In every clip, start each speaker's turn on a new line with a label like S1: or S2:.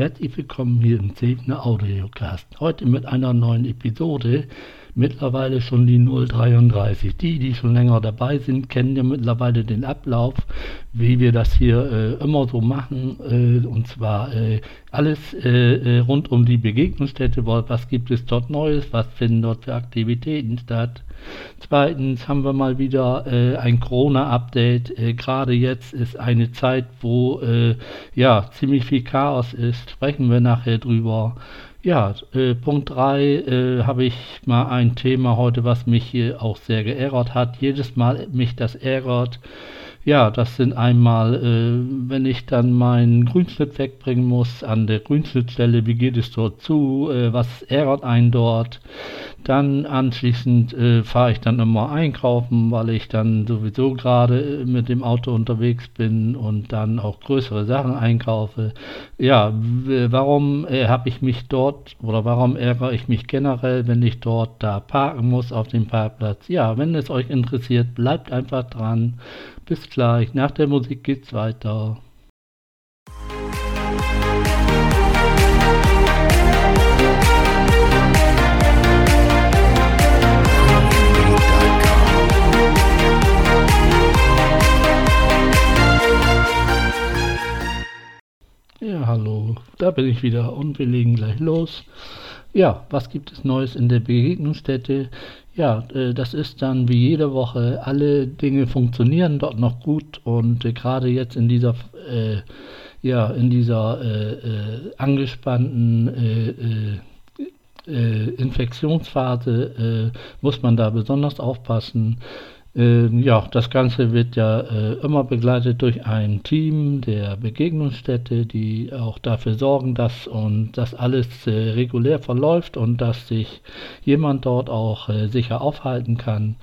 S1: Herzlich willkommen hier im Zebner Audiocast. Heute mit einer neuen Episode. Mittlerweile schon die 033. Die, die schon länger dabei sind, kennen ja mittlerweile den Ablauf, wie wir das hier äh, immer so machen. Äh, und zwar äh, alles äh, äh, rund um die Begegnungsstätte. Was gibt es dort Neues? Was finden dort für Aktivitäten statt? Zweitens haben wir mal wieder äh, ein Corona-Update. Äh, Gerade jetzt ist eine Zeit, wo äh, ja ziemlich viel Chaos ist. Sprechen wir nachher drüber. Ja, äh, Punkt 3 äh, habe ich mal ein Thema heute, was mich hier auch sehr geärgert hat. Jedes Mal mich das ärgert. Ja, das sind einmal, äh, wenn ich dann meinen Grünschnitt wegbringen muss an der Grünschnittstelle, wie geht es dort zu, äh, was ärgert einen dort. Dann anschließend äh, fahre ich dann immer einkaufen, weil ich dann sowieso gerade äh, mit dem Auto unterwegs bin und dann auch größere Sachen einkaufe. Ja, warum äh, habe ich mich dort oder warum ärgere ich mich generell, wenn ich dort da parken muss auf dem Parkplatz? Ja, wenn es euch interessiert, bleibt einfach dran. Bis gleich. Nach der Musik geht's weiter. Ja, hallo, da bin ich wieder und wir legen gleich los. Ja, was gibt es Neues in der Begegnungsstätte? Ja, äh, das ist dann wie jede Woche, alle Dinge funktionieren dort noch gut und äh, gerade jetzt in dieser, äh, ja, in dieser äh, äh, angespannten äh, Infektionsphase muss man da besonders aufpassen. Ähm, ja, das Ganze wird ja äh, immer begleitet durch ein Team der Begegnungsstätte, die auch dafür sorgen, dass und dass alles äh, regulär verläuft und dass sich jemand dort auch äh, sicher aufhalten kann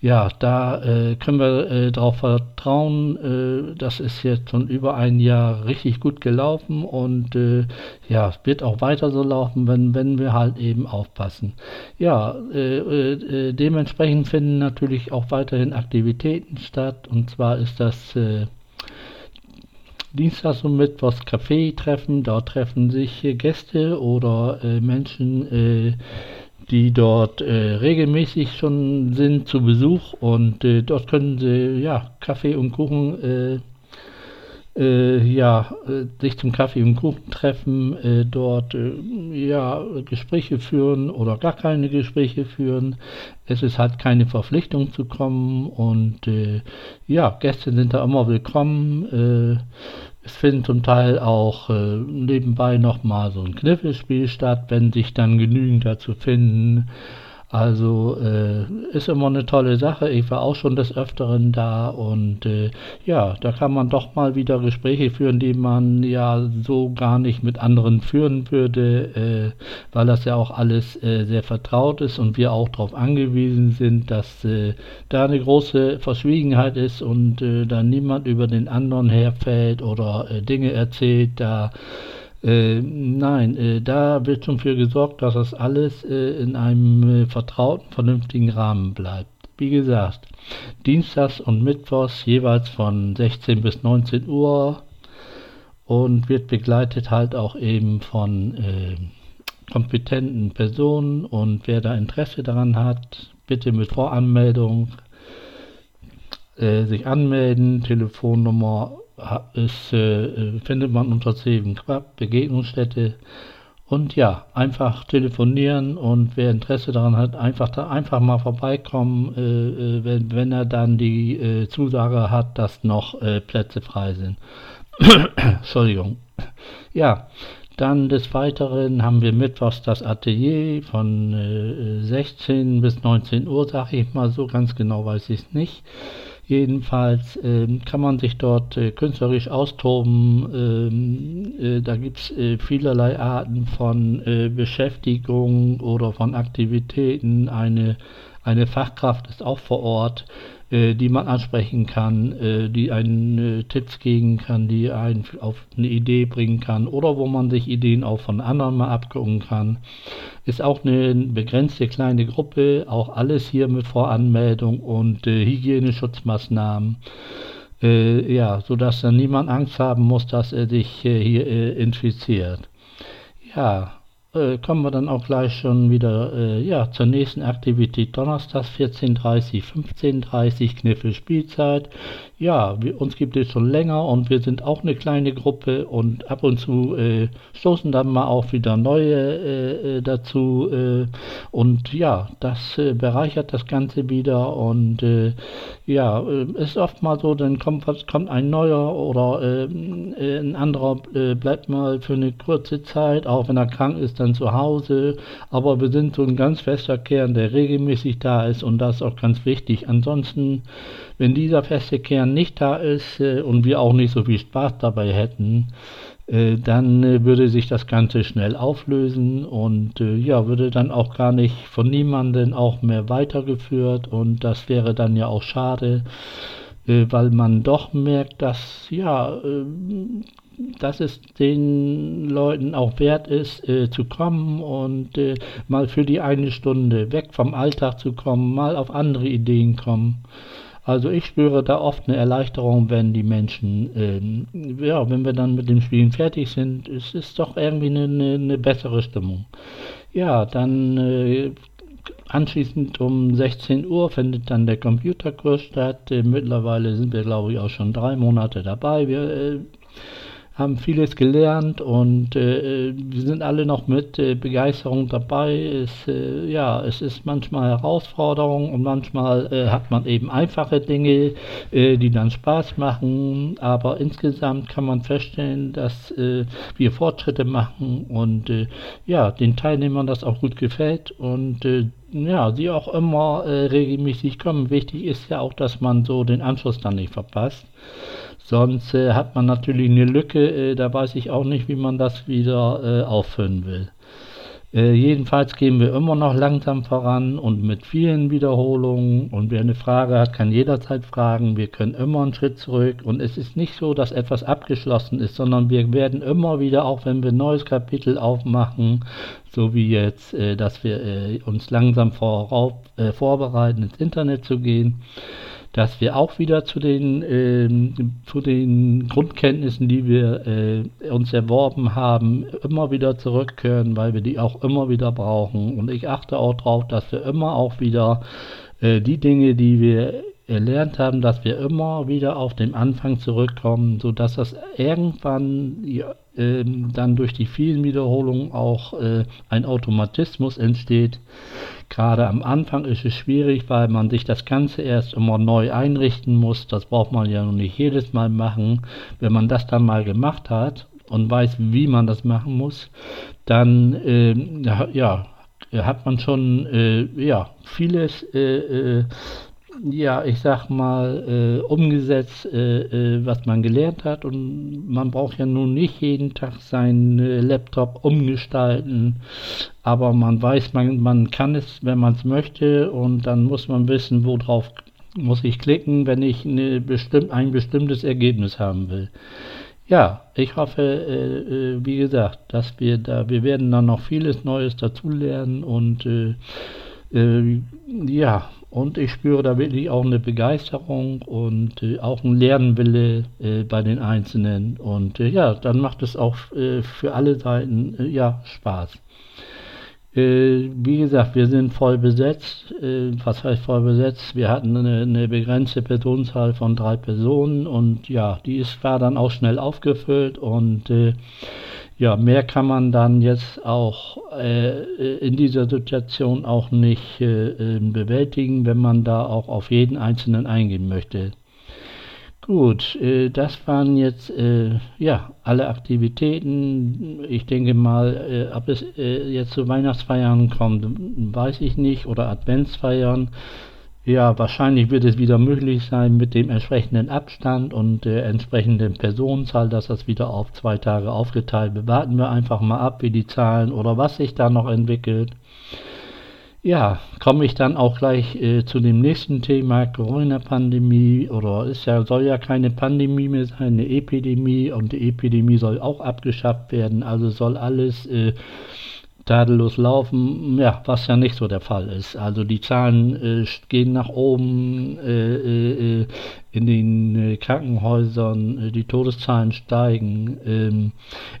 S1: ja, da äh, können wir äh, darauf vertrauen. Äh, das ist jetzt schon über ein Jahr richtig gut gelaufen und äh, ja, wird auch weiter so laufen, wenn, wenn wir halt eben aufpassen. Ja, äh, äh, dementsprechend finden natürlich auch weiterhin Aktivitäten statt und zwar ist das Dienstags und Mittwochs Café-Treffen. Dort treffen sich Gäste oder Menschen die dort äh, regelmäßig schon sind zu Besuch und äh, dort können sie ja Kaffee und Kuchen äh, ja äh, sich zum Kaffee und Kuchen treffen, äh, dort ja Gespräche führen oder gar keine Gespräche führen. Es ist halt keine Verpflichtung zu kommen und ja Gäste sind da immer willkommen es findet zum Teil auch äh, nebenbei nochmal so ein Kniffelspiel statt, wenn sich dann genügend dazu finden. Also äh, ist immer eine tolle Sache. Ich war auch schon des Öfteren da und äh, ja, da kann man doch mal wieder Gespräche führen, die man ja so gar nicht mit anderen führen würde, äh, weil das ja auch alles äh, sehr vertraut ist und wir auch darauf angewiesen sind, dass äh, da eine große Verschwiegenheit ist und äh, da niemand über den anderen herfällt oder Dinge erzählt, da äh, nein, äh, da wird schon für gesorgt, dass das alles äh, in einem äh, vertrauten, vernünftigen Rahmen bleibt. Wie gesagt, Dienstags und Mittwochs jeweils von 16 bis 19 Uhr und wird begleitet halt auch eben von äh, kompetenten Personen und wer da Interesse daran hat, bitte mit Voranmeldung äh, sich anmelden, Telefonnummer ist, äh, findet man unter Zeven Quab, Begegnungsstätte. Und ja, einfach telefonieren und wer Interesse daran hat, einfach da einfach mal vorbeikommen, äh, äh wenn, wenn er dann die äh, Zusage hat, dass noch äh, Plätze frei sind. Entschuldigung. Ja, dann des Weiteren haben wir mittwochs das Atelier von äh, 16 bis 19 Uhr, sage ich mal so, ganz genau weiß ich es nicht. Jedenfalls äh, kann man sich dort äh, künstlerisch austoben. Ähm, äh, da gibt es äh, vielerlei Arten von äh, Beschäftigung oder von Aktivitäten. Eine, eine Fachkraft ist auch vor Ort die man ansprechen kann, äh, die einen äh, Tipps geben kann, die einen auf eine Idee bringen kann oder wo man sich Ideen auch von anderen mal abgucken kann. Ist auch eine begrenzte kleine Gruppe, auch alles hier mit Voranmeldung und äh, Hygieneschutzmaßnahmen. Äh, ja, sodass dann niemand Angst haben muss, dass er sich äh, hier äh, infiziert. Ja, äh, kommen wir dann auch gleich schon wieder äh, ja, zur nächsten Aktivität. Donnerstag 14.30 15.30 Kniffel Spielzeit. Ja, wir, uns gibt es schon länger und wir sind auch eine kleine Gruppe und ab und zu äh, stoßen dann mal auch wieder neue äh, äh dazu. Äh, und ja, das bereichert das Ganze wieder und ja, ist oft mal so, dann kommt, was, kommt ein neuer oder ein anderer bleibt mal für eine kurze Zeit, auch wenn er krank ist, dann zu Hause. Aber wir sind so ein ganz fester Kern, der regelmäßig da ist und das ist auch ganz wichtig. Ansonsten wenn dieser feste Kern nicht da ist äh, und wir auch nicht so viel Spaß dabei hätten, äh, dann äh, würde sich das Ganze schnell auflösen und ja, würde dann auch gar nicht von niemandem auch mehr weitergeführt und das wäre dann ja auch schade, weil man doch merkt, dass ja, äh, dass es den Leuten auch wert ist, äh, zu kommen und äh, mal für die eine Stunde weg vom Alltag zu kommen, mal auf andere Ideen kommen. Also ich spüre da oft eine Erleichterung, wenn die Menschen, ähm, ja, wenn wir dann mit dem Spielen fertig sind, es ist doch irgendwie eine, eine, eine bessere Stimmung. Ja, dann äh, anschließend um 16 Uhr findet dann der Computerkurs statt. Äh, mittlerweile sind wir, glaube ich, auch schon drei Monate dabei. Wir äh, haben vieles gelernt und äh, wir sind alle noch mit äh, Begeisterung dabei. Es, äh, ja, es ist manchmal Herausforderung und manchmal äh, hat man eben einfache Dinge, äh, die dann Spaß machen. Aber insgesamt kann man feststellen, dass äh, wir Fortschritte machen und ja, den Teilnehmern das auch gut gefällt und ja, sie auch immer regelmäßig kommen. Wichtig ist ja auch, dass man so den Anschluss dann nicht verpasst. Sonst äh, hat man natürlich eine Lücke, äh, da weiß ich auch nicht, wie man das wieder äh, auffüllen will. Äh, jedenfalls gehen wir immer noch langsam voran und mit vielen Wiederholungen. Und wer eine Frage hat, kann jederzeit fragen. Wir können immer einen Schritt zurück. Und es ist nicht so, dass etwas abgeschlossen ist, sondern wir werden immer wieder, auch wenn wir ein neues Kapitel aufmachen, so wie jetzt, äh, dass wir äh, uns langsam vorauf, vorbereiten, ins Internet zu gehen dass wir auch wieder zu den, äh, zu den Grundkenntnissen, die wir äh, uns erworben haben, immer wieder zurückkehren, weil wir die auch immer wieder brauchen. Und ich achte auch darauf, dass wir immer auch wieder äh, die Dinge, die wir erlernt haben, dass wir immer wieder auf den Anfang zurückkommen, sodass das irgendwann äh, dann durch die vielen Wiederholungen auch äh, ein Automatismus entsteht. Gerade am Anfang ist es schwierig, weil man sich das Ganze erst immer neu einrichten muss. Das braucht man ja noch nicht jedes Mal machen. Wenn man das dann mal gemacht hat und weiß, wie man das machen muss, dann äh, ja, hat man schon äh, ja, vieles äh, äh ja, ich sag mal, äh, umgesetzt, äh, äh, was man gelernt hat. Und man braucht ja nun nicht jeden Tag seinen äh, Laptop umgestalten. Aber man weiß, man, man kann es, wenn man es möchte. Und dann muss man wissen, worauf muss ich klicken, wenn ich eine bestimm ein bestimmtes Ergebnis haben will. Ja, ich hoffe, äh, äh, wie gesagt, dass wir da, wir werden dann noch vieles Neues dazulernen und ja, und ich spüre da wirklich auch eine Begeisterung und äh, auch ein Lernwille äh, bei den Einzelnen. Und äh, ja, dann macht es auch äh, für alle Seiten äh, ja, Spaß. Äh, wie gesagt, wir sind voll besetzt. was heißt voll besetzt? Wir hatten eine, eine, begrenzte Personenzahl von drei Personen und ja, die ist, war dann auch schnell aufgefüllt und ja, mehr kann man dann jetzt auch äh, in dieser Situation auch nicht äh, ähm, bewältigen, wenn man da auch auf jeden Einzelnen eingehen möchte. Gut, äh, das waren jetzt äh, ja alle Aktivitäten. Ich denke mal, äh, ob es äh, jetzt zu Weihnachtsfeiern kommt, weiß ich nicht, oder Adventsfeiern. Ja, wahrscheinlich wird es wieder möglich sein mit dem entsprechenden Abstand und der entsprechenden Personenzahl, dass das wieder auf zwei Tage aufgeteilt wird. Warten wir einfach mal ab, wie die Zahlen oder was sich da noch entwickelt. Ja, komme ich dann auch gleich äh, zu dem nächsten Thema Corona-Pandemie oder ist ja soll ja keine Pandemie mehr sein, eine Epidemie und die Epidemie soll auch abgeschafft werden. Also soll alles äh, tadellos laufen, ja, was ja nicht so der Fall ist. Also die Zahlen äh, gehen nach oben äh, äh, in den äh, Krankenhäusern, äh, die Todeszahlen steigen, ähm,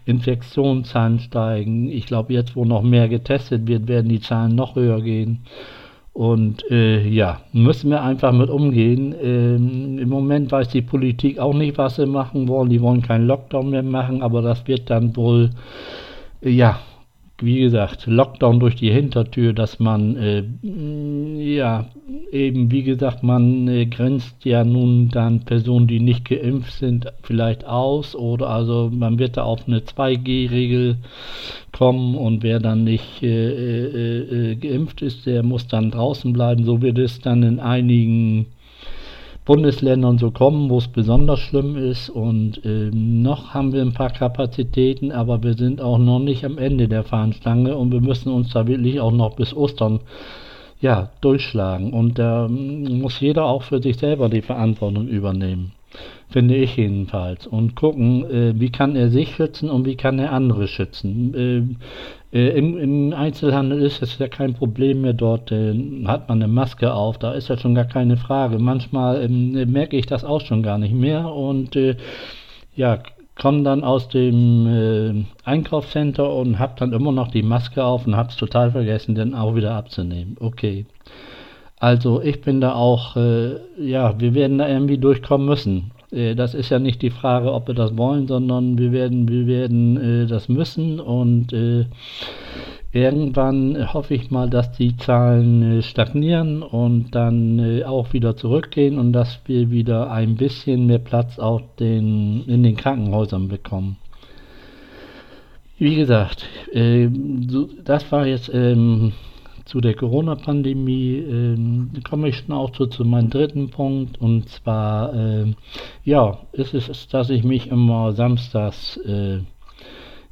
S1: Infektionszahlen steigen. Ich glaube, jetzt, wo noch mehr getestet wird, werden die Zahlen noch höher gehen. Und äh, ja, müssen wir einfach mit umgehen. Ähm, Im Moment weiß die Politik auch nicht, was sie machen wollen. Die wollen keinen Lockdown mehr machen, aber das wird dann wohl, äh, ja, wie gesagt, Lockdown durch die Hintertür, dass man, äh, ja, eben, wie gesagt, man äh, grenzt ja nun dann Personen, die nicht geimpft sind, vielleicht aus oder also man wird da auf eine 2G-Regel kommen und wer dann nicht äh, äh, äh, geimpft ist, der muss dann draußen bleiben. So wird es dann in einigen Bundesländern so kommen, wo es besonders schlimm ist. Und äh, noch haben wir ein paar Kapazitäten, aber wir sind auch noch nicht am Ende der Fahnenstange und wir müssen uns da wirklich auch noch bis Ostern ja, durchschlagen. Und da äh, muss jeder auch für sich selber die Verantwortung übernehmen finde ich jedenfalls. Und gucken, äh, wie kann er sich schützen und wie kann er andere schützen. Äh, äh, im, im, Einzelhandel ist es ja kein Problem mehr, dort äh, hat man eine Maske auf, da ist ja schon gar keine Frage. Manchmal ähm, merke ich das auch schon gar nicht mehr und äh, ja, komme dann aus dem äh, Einkaufscenter und habe dann immer noch die Maske auf und habe es total vergessen, den auch wieder abzunehmen. Okay. Also ich bin da auch, äh, ja, wir werden da irgendwie durchkommen müssen. Äh, das ist ja nicht die Frage, ob wir das wollen, sondern wir werden, wir werden äh, das müssen und äh, irgendwann hoffe ich mal, dass die Zahlen äh, stagnieren und dann äh, auch wieder zurückgehen und dass wir wieder ein bisschen mehr Platz auf den, in den Krankenhäusern bekommen. Wie gesagt, so, das war jetzt ähm, zu der Corona-Pandemie äh, komme ich auch zu, zu meinem dritten Punkt. Und zwar, äh, ja, ist es, dass ich mich immer samstags, äh,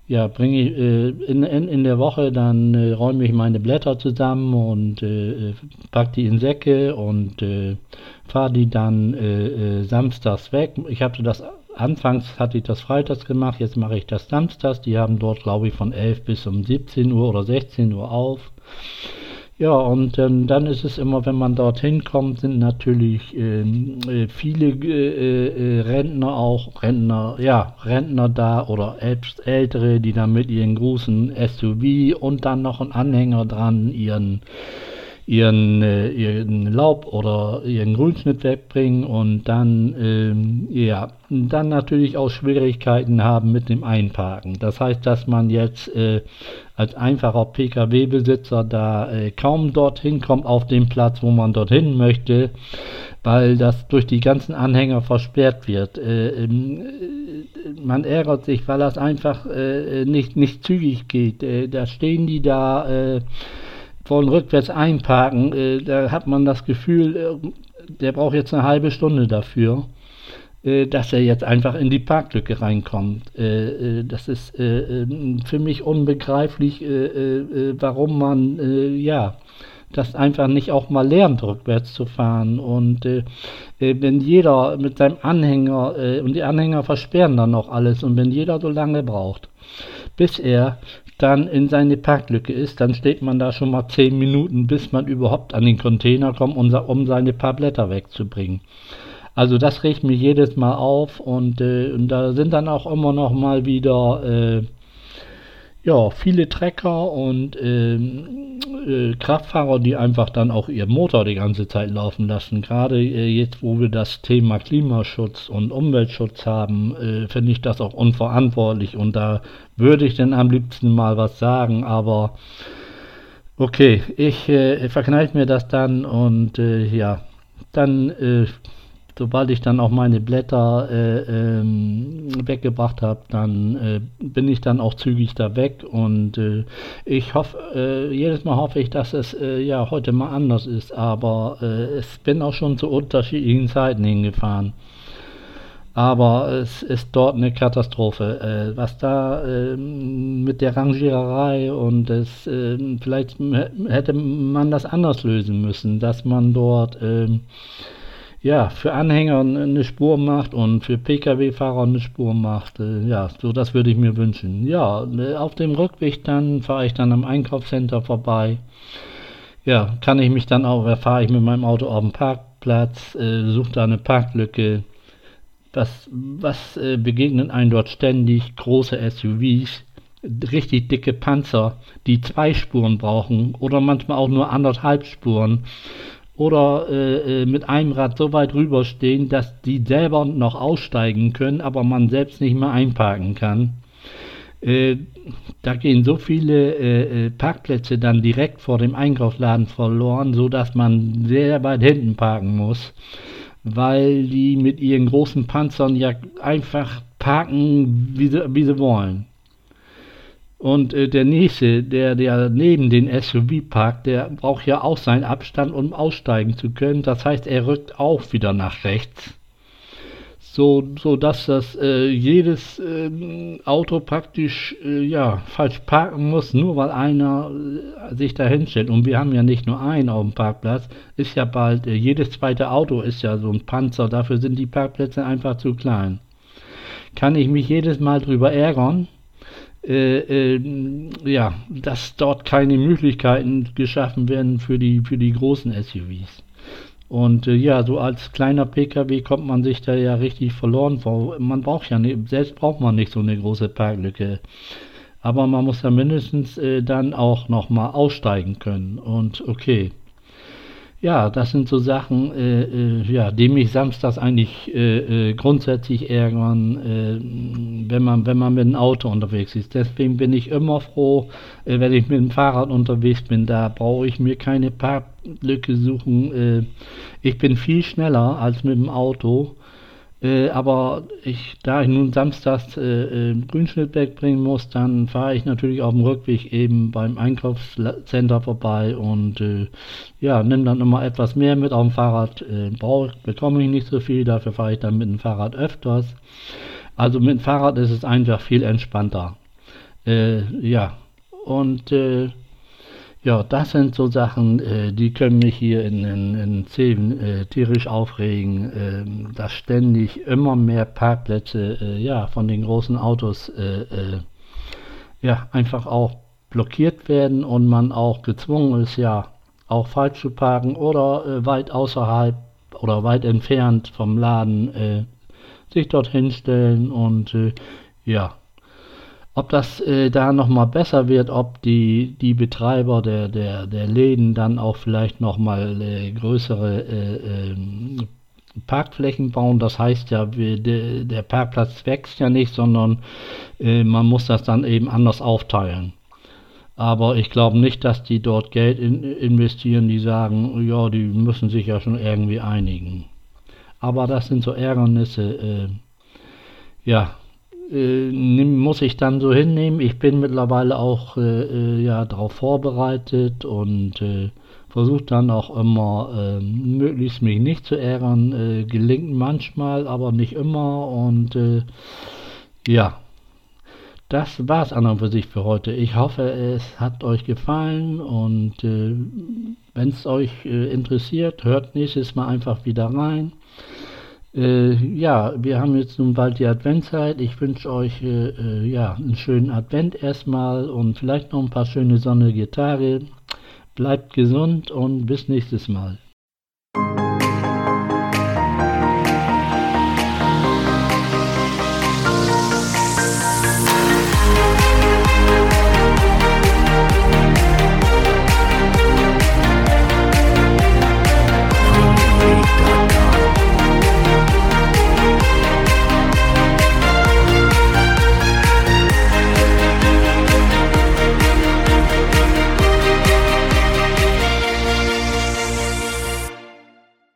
S1: ja, bringe ich äh, in, in, in der Woche, dann äh, räume ich meine Blätter zusammen und äh, packe die in Säcke und fahre die dann samstags weg. Ich hatte das Anfangs hatte ich das freitags gemacht, jetzt mache ich das samstags. Die haben dort, glaube ich, von 11 bis um 17 Uhr oder 16 Uhr auf. Ja, und ähm, dann ist es immer, wenn man dorthin kommt, sind natürlich ähm, äh, viele äh, äh, Rentner auch, Rentner, ja, Rentner da oder Ältere, die dann mit ihren großen SUV und dann noch einen Anhänger dran, ihren ihren, äh, ihren Laub oder ihren Grünschnitt wegbringen und dann, ähm, ja, dann natürlich auch Schwierigkeiten haben mit dem Einparken. Das heißt, dass man jetzt äh, als einfacher Pkw-Besitzer da äh, kaum dorthin kommt auf den Platz, wo man dorthin möchte, weil das durch die ganzen Anhänger versperrt wird. Äh, ähm, äh, man ärgert sich, weil das einfach äh, nicht, nicht zügig geht. Äh, da stehen die da wollen rückwärts einparken, äh, da hat man das Gefühl, äh, der braucht jetzt eine halbe Stunde dafür, äh, dass er jetzt einfach in die Parklücke reinkommt. Äh, äh, das ist äh, für mich unbegreiflich, warum man ja das einfach nicht auch mal lernt, rückwärts zu fahren. Und wenn jeder mit seinem Anhänger, und die Anhänger versperren dann noch alles, und wenn jeder so lange braucht, bis er dann in seine Parklücke ist, dann steht man da schon mal zehn Minuten, bis man überhaupt an den Container kommt, um, seine paar Blätter wegzubringen. Also das regt mich jedes Mal auf und, äh, und da sind dann auch immer noch mal wieder äh, ja, viele Trecker und ähm, äh, Kraftfahrer, die einfach dann auch ihren Motor die ganze Zeit laufen lassen. Gerade äh, jetzt, wo wir das Thema Klimaschutz und Umweltschutz haben, äh, finde ich das auch unverantwortlich und da würde ich dann am liebsten mal was sagen, aber okay, ich äh, verkneife mir das dann und äh, ja, dann äh, sobald ich dann auch meine Blätter äh, ähm, weggebracht habe, dann äh, bin ich dann auch zügig da weg und äh, ich hoffe, äh, jedes Mal hoffe ich, dass es äh, ja heute mal anders ist, aber äh, ich bin auch schon zu unterschiedlichen Zeiten hingefahren. Aber es ist dort eine Katastrophe. was da ähm, mit der Rangiererei und es, ähm, vielleicht hätte man das anders lösen müssen, dass man dort ähm, ja, für Anhänger eine Spur macht und für Pkw-Fahrer eine Spur macht. Äh, ja, so das würde ich mir wünschen. Ja, äh, auf dem Rückweg dann fahre ich dann am Einkaufscenter vorbei. Ja, kann ich mich dann auch, fahre ich mit meinem Auto auf den Parkplatz, äh, suche da eine Parklücke. Was, was äh, begegnen einem dort ständig? Große SUVs, richtig dicke Panzer, die zwei Spuren brauchen oder manchmal auch nur anderthalb Spuren oder äh, äh, mit einem Rad so weit rüberstehen, dass die selber noch aussteigen können, aber man selbst nicht mehr einparken kann. Äh, da gehen so viele äh, äh Parkplätze dann direkt vor dem Einkaufsladen verloren, so dass man sehr weit hinten parken muss, weil die mit ihren großen Panzern ja einfach parken, wie sie, wie sie wollen. Und äh, der nächste, der, der neben den SUV parkt, der braucht ja auch seinen Abstand, um aussteigen zu können. Das heißt, er rückt auch wieder nach rechts. So, so dass das äh, jedes äh, Auto praktisch äh, ja, falsch parken muss, nur weil einer äh, sich da hinstellt. Und wir haben ja nicht nur einen auf dem Parkplatz, ist ja bald, äh, jedes zweite Auto ist ja so ein Panzer, dafür sind die Parkplätze einfach zu klein. Kann ich mich jedes Mal drüber ärgern, äh, äh, ja, dass dort keine Möglichkeiten geschaffen werden für die, für die großen SUVs. Und äh, ja, so als kleiner Pkw kommt man sich da ja richtig verloren vor. Man braucht ja nicht, selbst braucht man nicht so eine große Parklücke. Aber man muss ja mindestens äh, dann auch nochmal aussteigen können. Und okay. Ja, das sind so Sachen, äh, äh, ja, die mich samstags eigentlich äh, äh grundsätzlich ärgern, äh, wenn man wenn man mit dem Auto unterwegs ist. Deswegen bin ich immer froh, äh, wenn ich mit dem Fahrrad unterwegs bin. Da brauche ich mir keine Parklücke suchen. ich bin viel schneller als mit dem Auto. Äh, aber ich, da ich nun samstags äh, äh, Grünschnitt wegbringen muss, dann fahre ich natürlich auf dem Rückweg eben beim Einkaufscenter vorbei und äh, ja, nehme dann immer etwas mehr mit auf dem Fahrrad. Äh, brauche, bekomme ich nicht so viel, dafür fahre ich dann mit dem Fahrrad öfters. Also mit dem Fahrrad ist es einfach viel entspannter. Äh, ja, und ja, das sind so Sachen, äh, die können mich hier in, in, in äh, tierisch aufregen, äh, dass ständig immer mehr Parkplätze äh, ja, von den großen Autos äh, äh, ja, einfach auch blockiert werden und man auch gezwungen ist, ja, auch falsch zu parken oder weit außerhalb oder weit entfernt vom Laden sich dorthin stellen und ja, ob das äh, da nochmal besser wird, ob die, die Betreiber der, der, der Läden dann auch vielleicht nochmal äh, größere äh, äh, Parkflächen bauen. Das heißt ja, wir, de, der Parkplatz wächst ja nicht, sondern äh, man muss das dann eben anders aufteilen. Aber ich glaube nicht, dass die dort Geld in, investieren, die sagen, ja, die müssen sich ja schon irgendwie einigen. Aber das sind so Ärgernisse, äh, ja, äh, muss ich dann so hinnehmen. Ich bin mittlerweile auch äh, äh ja darauf vorbereitet und äh, versuche dann auch immer ähm, möglichst mich nicht zu ärgern. Äh, gelingt manchmal, aber nicht immer und äh, ja. Das war es an und für sich für heute. Ich hoffe, es hat euch gefallen und wenn es euch interessiert, hört nächstes Mal einfach wieder rein. Äh, ja, wir haben jetzt nun bald die Adventzeit. Ich wünsche euch äh, äh, ja, einen schönen Advent erstmal und vielleicht noch ein paar schöne sonnige Tage. Bleibt gesund und bis nächstes Mal.